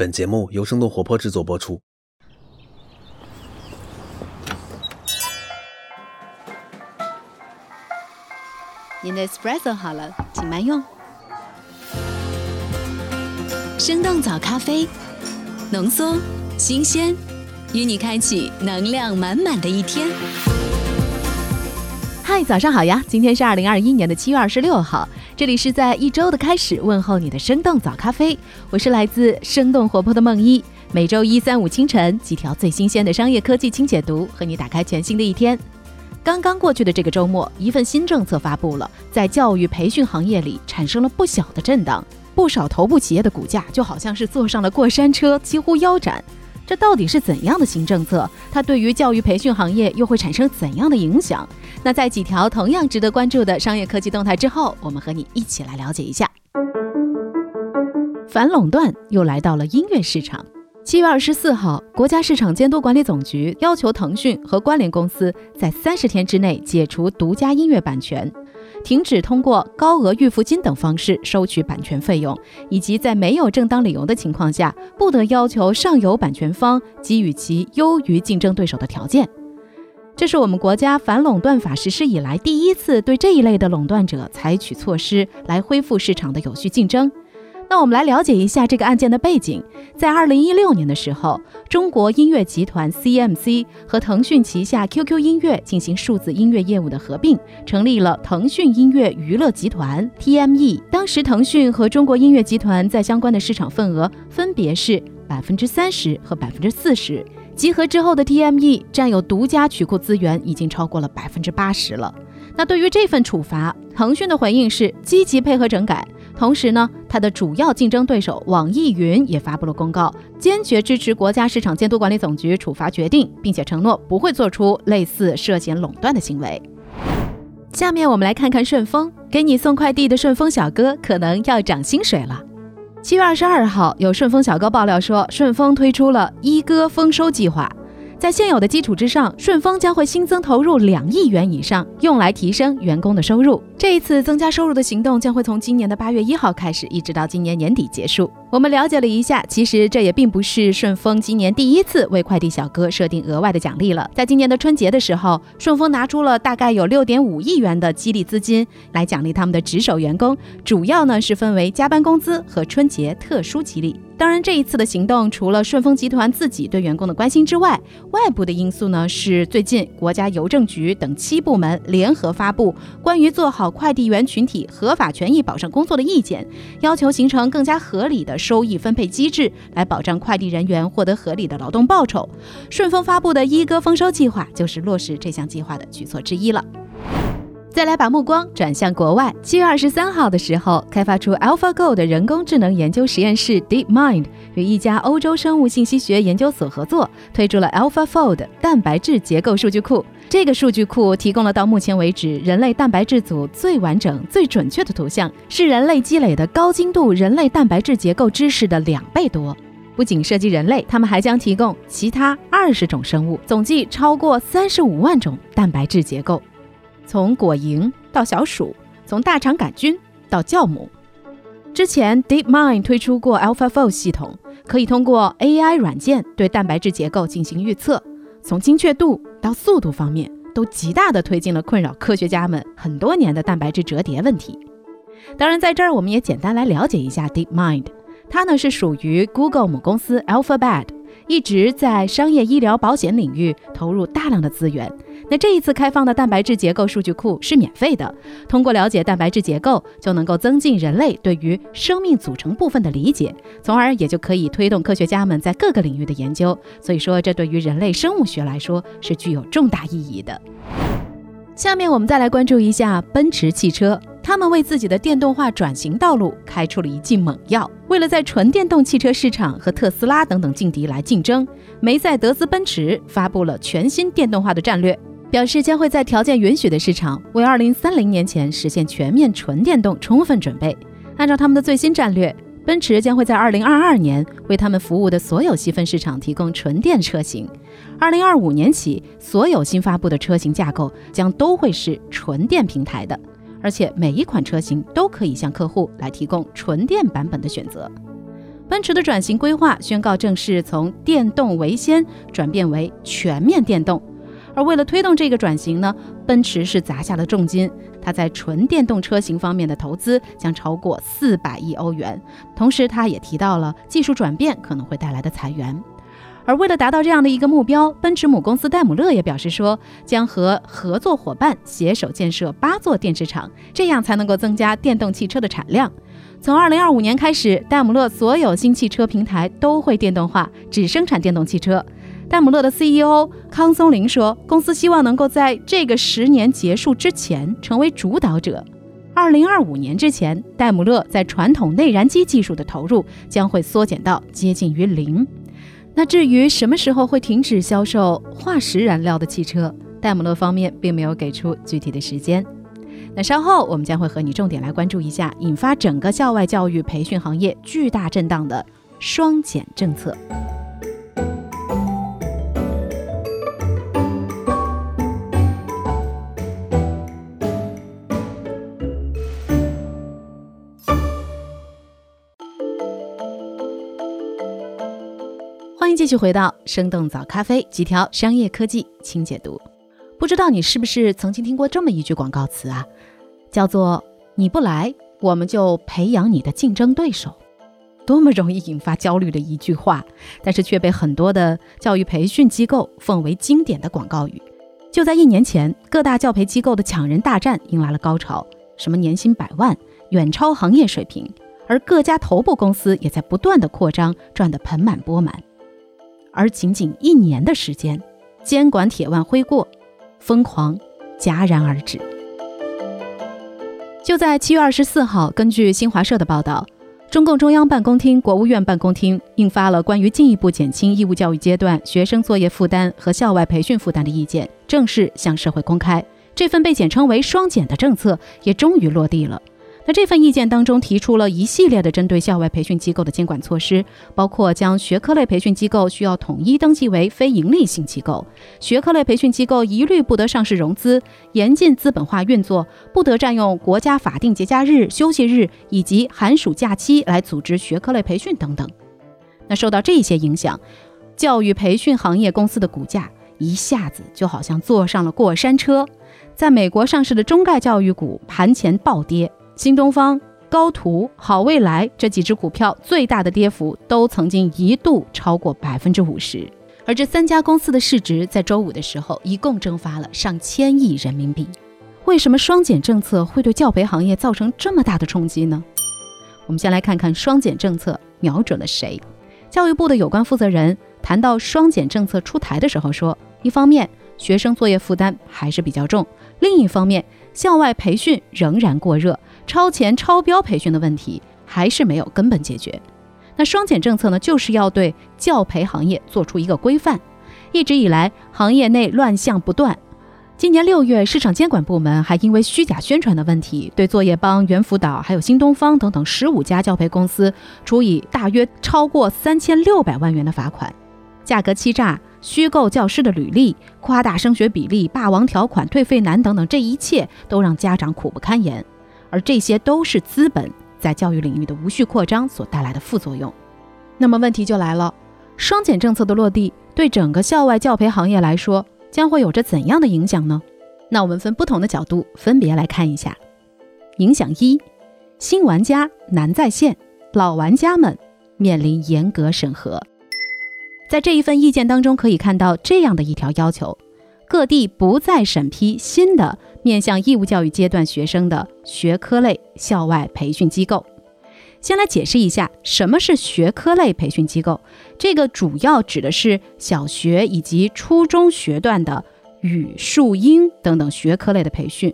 本节目由生动活泼制作播出。您的 espresso 好了，请慢用。生动早咖啡，浓缩、新鲜，与你开启能量满满的一天。嗨，早上好呀！今天是二零二一年的七月二十六号，这里是在一周的开始问候你的生动早咖啡，我是来自生动活泼的梦一。每周一、三、五清晨，几条最新鲜的商业科技轻解读，和你打开全新的一天。刚刚过去的这个周末，一份新政策发布了，在教育培训行业里产生了不小的震荡，不少头部企业的股价就好像是坐上了过山车，几乎腰斩。这到底是怎样的新政策？它对于教育培训行业又会产生怎样的影响？那在几条同样值得关注的商业科技动态之后，我们和你一起来了解一下。反垄断又来到了音乐市场。七月二十四号，国家市场监督管理总局要求腾讯和关联公司在三十天之内解除独家音乐版权，停止通过高额预付金等方式收取版权费用，以及在没有正当理由的情况下，不得要求上游版权方给予其优于竞争对手的条件。这是我们国家反垄断法实施以来第一次对这一类的垄断者采取措施来恢复市场的有序竞争。那我们来了解一下这个案件的背景。在二零一六年的时候，中国音乐集团 CMC 和腾讯旗下 QQ 音乐进行数字音乐业务的合并，成立了腾讯音乐娱乐集团 TME。当时，腾讯和中国音乐集团在相关的市场份额分别是百分之三十和百分之四十。集合之后的 TME 占有独家曲库资源已经超过了百分之八十了。那对于这份处罚，腾讯的回应是积极配合整改。同时呢，它的主要竞争对手网易云也发布了公告，坚决支持国家市场监督管理总局处罚决定，并且承诺不会做出类似涉嫌垄断的行为。下面我们来看看顺丰，给你送快递的顺丰小哥可能要涨薪水了。七月二十二号，有顺丰小哥爆料说，顺丰推出了一哥丰收计划。在现有的基础之上，顺丰将会新增投入两亿元以上，用来提升员工的收入。这一次增加收入的行动将会从今年的八月一号开始，一直到今年年底结束。我们了解了一下，其实这也并不是顺丰今年第一次为快递小哥设定额外的奖励了。在今年的春节的时候，顺丰拿出了大概有六点五亿元的激励资金来奖励他们的值守员工，主要呢是分为加班工资和春节特殊激励。当然，这一次的行动除了顺丰集团自己对员工的关心之外，外部的因素呢是最近国家邮政局等七部门联合发布关于做好快递员群体合法权益保障工作的意见，要求形成更加合理的收益分配机制，来保障快递人员获得合理的劳动报酬。顺丰发布的一哥丰收计划就是落实这项计划的举措之一了。再来把目光转向国外。七月二十三号的时候，开发出 AlphaGo 的人工智能研究实验室 DeepMind 与一家欧洲生物信息学研究所合作，推出了 AlphaFold 蛋白质结构数据库。这个数据库提供了到目前为止人类蛋白质组最完整、最准确的图像，是人类积累的高精度人类蛋白质结构知识的两倍多。不仅涉及人类，他们还将提供其他二十种生物，总计超过三十五万种蛋白质结构。从果蝇到小鼠，从大肠杆菌到酵母。之前 DeepMind 推出过 AlphaFold 系统，可以通过 AI 软件对蛋白质结构进行预测，从精确度到速度方面都极大的推进了困扰科学家们很多年的蛋白质折叠问题。当然，在这儿我们也简单来了解一下 DeepMind，它呢是属于 Google 母公司 Alphabet，一直在商业医疗保险领域投入大量的资源。那这一次开放的蛋白质结构数据库是免费的，通过了解蛋白质结构，就能够增进人类对于生命组成部分的理解，从而也就可以推动科学家们在各个领域的研究。所以说，这对于人类生物学来说是具有重大意义的。下面我们再来关注一下奔驰汽车，他们为自己的电动化转型道路开出了一剂猛药。为了在纯电动汽车市场和特斯拉等等劲敌来竞争，梅赛德斯奔驰发布了全新电动化的战略。表示将会在条件允许的市场，为二零三零年前实现全面纯电动充分准备。按照他们的最新战略，奔驰将会在二零二二年为他们服务的所有细分市场提供纯电车型。二零二五年起，所有新发布的车型架构将都会是纯电平台的，而且每一款车型都可以向客户来提供纯电版本的选择。奔驰的转型规划宣告正式从电动为先转变为全面电动。而为了推动这个转型呢，奔驰是砸下了重金，它在纯电动车型方面的投资将超过四百亿欧元。同时，他也提到了技术转变可能会带来的裁员。而为了达到这样的一个目标，奔驰母公司戴姆勒也表示说，将和合作伙伴携手建设八座电池厂，这样才能够增加电动汽车的产量。从二零二五年开始，戴姆勒所有新汽车平台都会电动化，只生产电动汽车。戴姆勒的 CEO 康松林说，公司希望能够在这个十年结束之前成为主导者。二零二五年之前，戴姆勒在传统内燃机技术的投入将会缩减到接近于零。那至于什么时候会停止销售化石燃料的汽车，戴姆勒方面并没有给出具体的时间。那稍后我们将会和你重点来关注一下引发整个校外教育培训行业巨大震荡的双减政策。续回到生动早咖啡，几条商业科技轻解读。不知道你是不是曾经听过这么一句广告词啊，叫做“你不来，我们就培养你的竞争对手”。多么容易引发焦虑的一句话，但是却被很多的教育培训机构奉为经典的广告语。就在一年前，各大教培机构的抢人大战迎来了高潮，什么年薪百万，远超行业水平，而各家头部公司也在不断的扩张，赚得盆满钵满。而仅仅一年的时间，监管铁腕挥过，疯狂戛然而止。就在七月二十四号，根据新华社的报道，中共中央办公厅、国务院办公厅印发了关于进一步减轻义务教育阶段学生作业负担和校外培训负担的意见，正式向社会公开。这份被简称为“双减”的政策也终于落地了。那这份意见当中提出了一系列的针对校外培训机构的监管措施，包括将学科类培训机构需要统一登记为非营利性机构，学科类培训机构一律不得上市融资，严禁资本化运作，不得占用国家法定节假日、休息日以及寒暑假期来组织学科类培训等等。那受到这些影响，教育培训行业公司的股价一下子就好像坐上了过山车，在美国上市的中概教育股盘前暴跌。新东方、高途、好未来这几只股票最大的跌幅都曾经一度超过百分之五十，而这三家公司的市值在周五的时候一共蒸发了上千亿人民币。为什么双减政策会对教培行业造成这么大的冲击呢？我们先来看看双减政策瞄准了谁。教育部的有关负责人谈到双减政策出台的时候说，一方面学生作业负担还是比较重，另一方面校外培训仍然过热。超前超标培训的问题还是没有根本解决。那双减政策呢，就是要对教培行业做出一个规范。一直以来，行业内乱象不断。今年六月，市场监管部门还因为虚假宣传的问题，对作业帮、猿辅导还有新东方等等十五家教培公司处以大约超过三千六百万元的罚款。价格欺诈、虚构教师的履历、夸大升学比例、霸王条款、退费难等等，这一切都让家长苦不堪言。而这些都是资本在教育领域的无序扩张所带来的副作用。那么问题就来了，双减政策的落地对整个校外教培行业来说将会有着怎样的影响呢？那我们分不同的角度分别来看一下。影响一：新玩家难在线，老玩家们面临严格审核。在这一份意见当中可以看到这样的一条要求：各地不再审批新的。面向义务教育阶段学生的学科类校外培训机构，先来解释一下什么是学科类培训机构。这个主要指的是小学以及初中学段的语数英等等学科类的培训。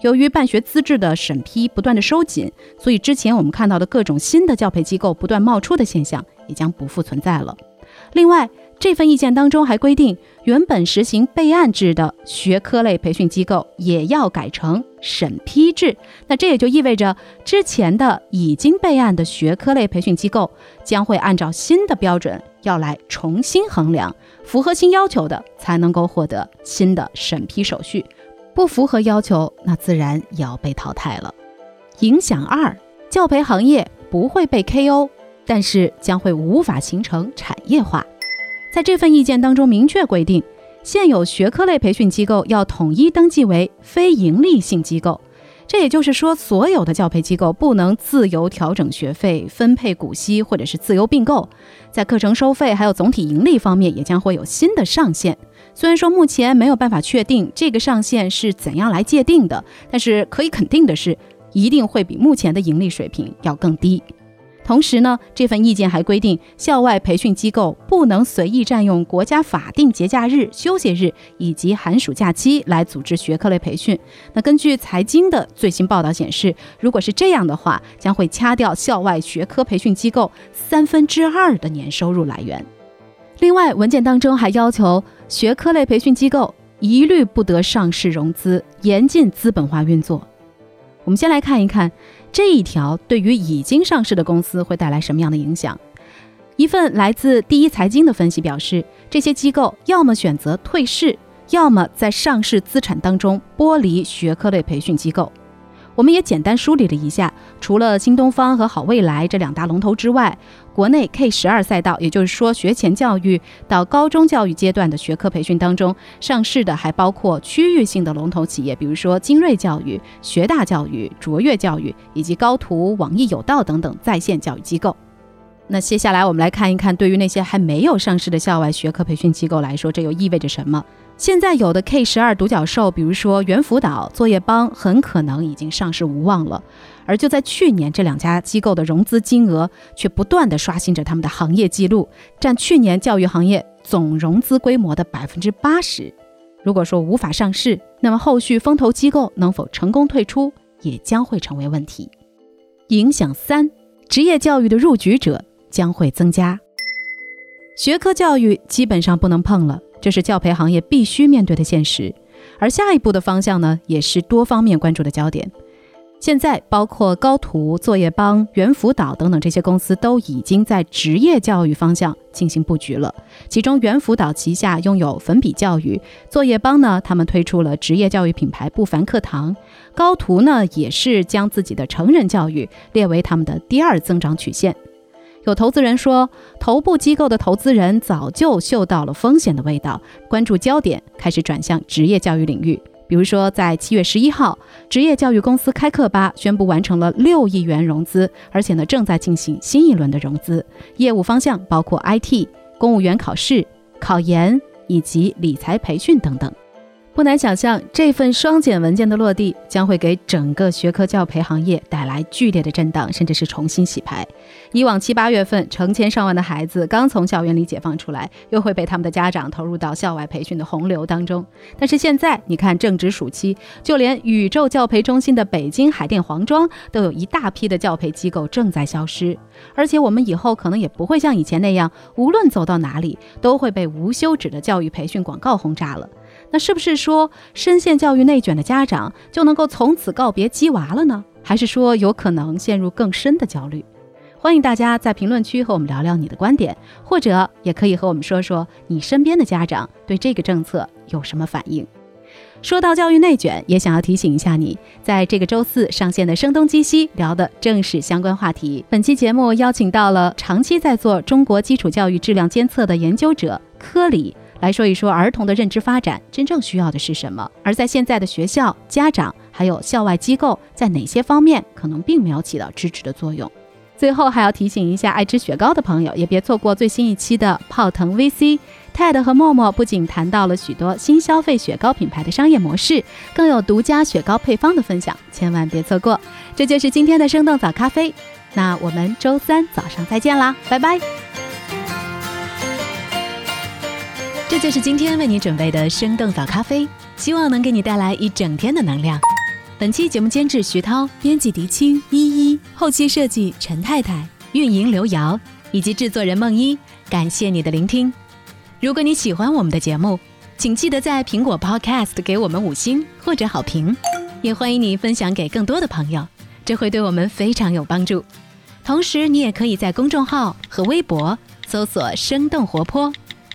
由于办学资质的审批不断的收紧，所以之前我们看到的各种新的教培机构不断冒出的现象也将不复存在了。另外，这份意见当中还规定，原本实行备案制的学科类培训机构也要改成审批制。那这也就意味着，之前的已经备案的学科类培训机构将会按照新的标准要来重新衡量，符合新要求的才能够获得新的审批手续，不符合要求，那自然也要被淘汰了。影响二，教培行业不会被 KO，但是将会无法形成产业化。在这份意见当中明确规定，现有学科类培训机构要统一登记为非营利性机构。这也就是说，所有的教培机构不能自由调整学费、分配股息或者是自由并购。在课程收费还有总体盈利方面，也将会有新的上限。虽然说目前没有办法确定这个上限是怎样来界定的，但是可以肯定的是，一定会比目前的盈利水平要更低。同时呢，这份意见还规定，校外培训机构不能随意占用国家法定节假日、休息日以及寒暑假期来组织学科类培训。那根据财经的最新报道显示，如果是这样的话，将会掐掉校外学科培训机构三分之二的年收入来源。另外，文件当中还要求学科类培训机构一律不得上市融资，严禁资本化运作。我们先来看一看。这一条对于已经上市的公司会带来什么样的影响？一份来自第一财经的分析表示，这些机构要么选择退市，要么在上市资产当中剥离学科类培训机构。我们也简单梳理了一下，除了新东方和好未来这两大龙头之外，国内 K 十二赛道，也就是说学前教育到高中教育阶段的学科培训当中，上市的还包括区域性的龙头企业，比如说精锐教育、学大教育、卓越教育以及高途、网易有道等等在线教育机构。那接下来我们来看一看，对于那些还没有上市的校外学科培训机构来说，这又意味着什么？现在有的 K 十二独角兽，比如说猿辅导、作业帮，很可能已经上市无望了。而就在去年，这两家机构的融资金额却不断的刷新着他们的行业记录，占去年教育行业总融资规模的百分之八十。如果说无法上市，那么后续风投机构能否成功退出，也将会成为问题。影响三，职业教育的入局者将会增加，学科教育基本上不能碰了。这是教培行业必须面对的现实，而下一步的方向呢，也是多方面关注的焦点。现在，包括高途、作业帮、猿辅导等等这些公司都已经在职业教育方向进行布局了。其中，猿辅导旗下拥有粉笔教育，作业帮呢，他们推出了职业教育品牌不凡课堂，高途呢，也是将自己的成人教育列为他们的第二增长曲线。有投资人说，头部机构的投资人早就嗅到了风险的味道，关注焦点开始转向职业教育领域。比如说，在七月十一号，职业教育公司开课吧宣布完成了六亿元融资，而且呢正在进行新一轮的融资，业务方向包括 IT、公务员考试、考研以及理财培训等等。不难想象，这份双减文件的落地将会给整个学科教培行业带来剧烈的震荡，甚至是重新洗牌。以往七八月份，成千上万的孩子刚从校园里解放出来，又会被他们的家长投入到校外培训的洪流当中。但是现在，你看正值暑期，就连宇宙教培中心的北京海淀黄庄，都有一大批的教培机构正在消失。而且我们以后可能也不会像以前那样，无论走到哪里，都会被无休止的教育培训广告轰炸了。那是不是说深陷教育内卷的家长就能够从此告别鸡娃了呢？还是说有可能陷入更深的焦虑？欢迎大家在评论区和我们聊聊你的观点，或者也可以和我们说说你身边的家长对这个政策有什么反应。说到教育内卷，也想要提醒一下你，在这个周四上线的《声东击西》聊的正是相关话题。本期节目邀请到了长期在做中国基础教育质量监测的研究者柯里。来说一说儿童的认知发展真正需要的是什么？而在现在的学校、家长还有校外机构，在哪些方面可能并没有起到支持的作用？最后还要提醒一下爱吃雪糕的朋友，也别错过最新一期的泡腾 VC。Ted 和默默不仅谈到了许多新消费雪糕品牌的商业模式，更有独家雪糕配方的分享，千万别错过。这就是今天的生动早咖啡，那我们周三早上再见啦，拜拜。这就是今天为你准备的生动早咖啡，希望能给你带来一整天的能量。本期节目监制徐涛，编辑狄青依依，后期设计陈太太，运营刘瑶，以及制作人梦一。感谢你的聆听。如果你喜欢我们的节目，请记得在苹果 Podcast 给我们五星或者好评，也欢迎你分享给更多的朋友，这会对我们非常有帮助。同时，你也可以在公众号和微博搜索“生动活泼”。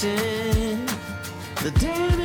dancing, the dancing.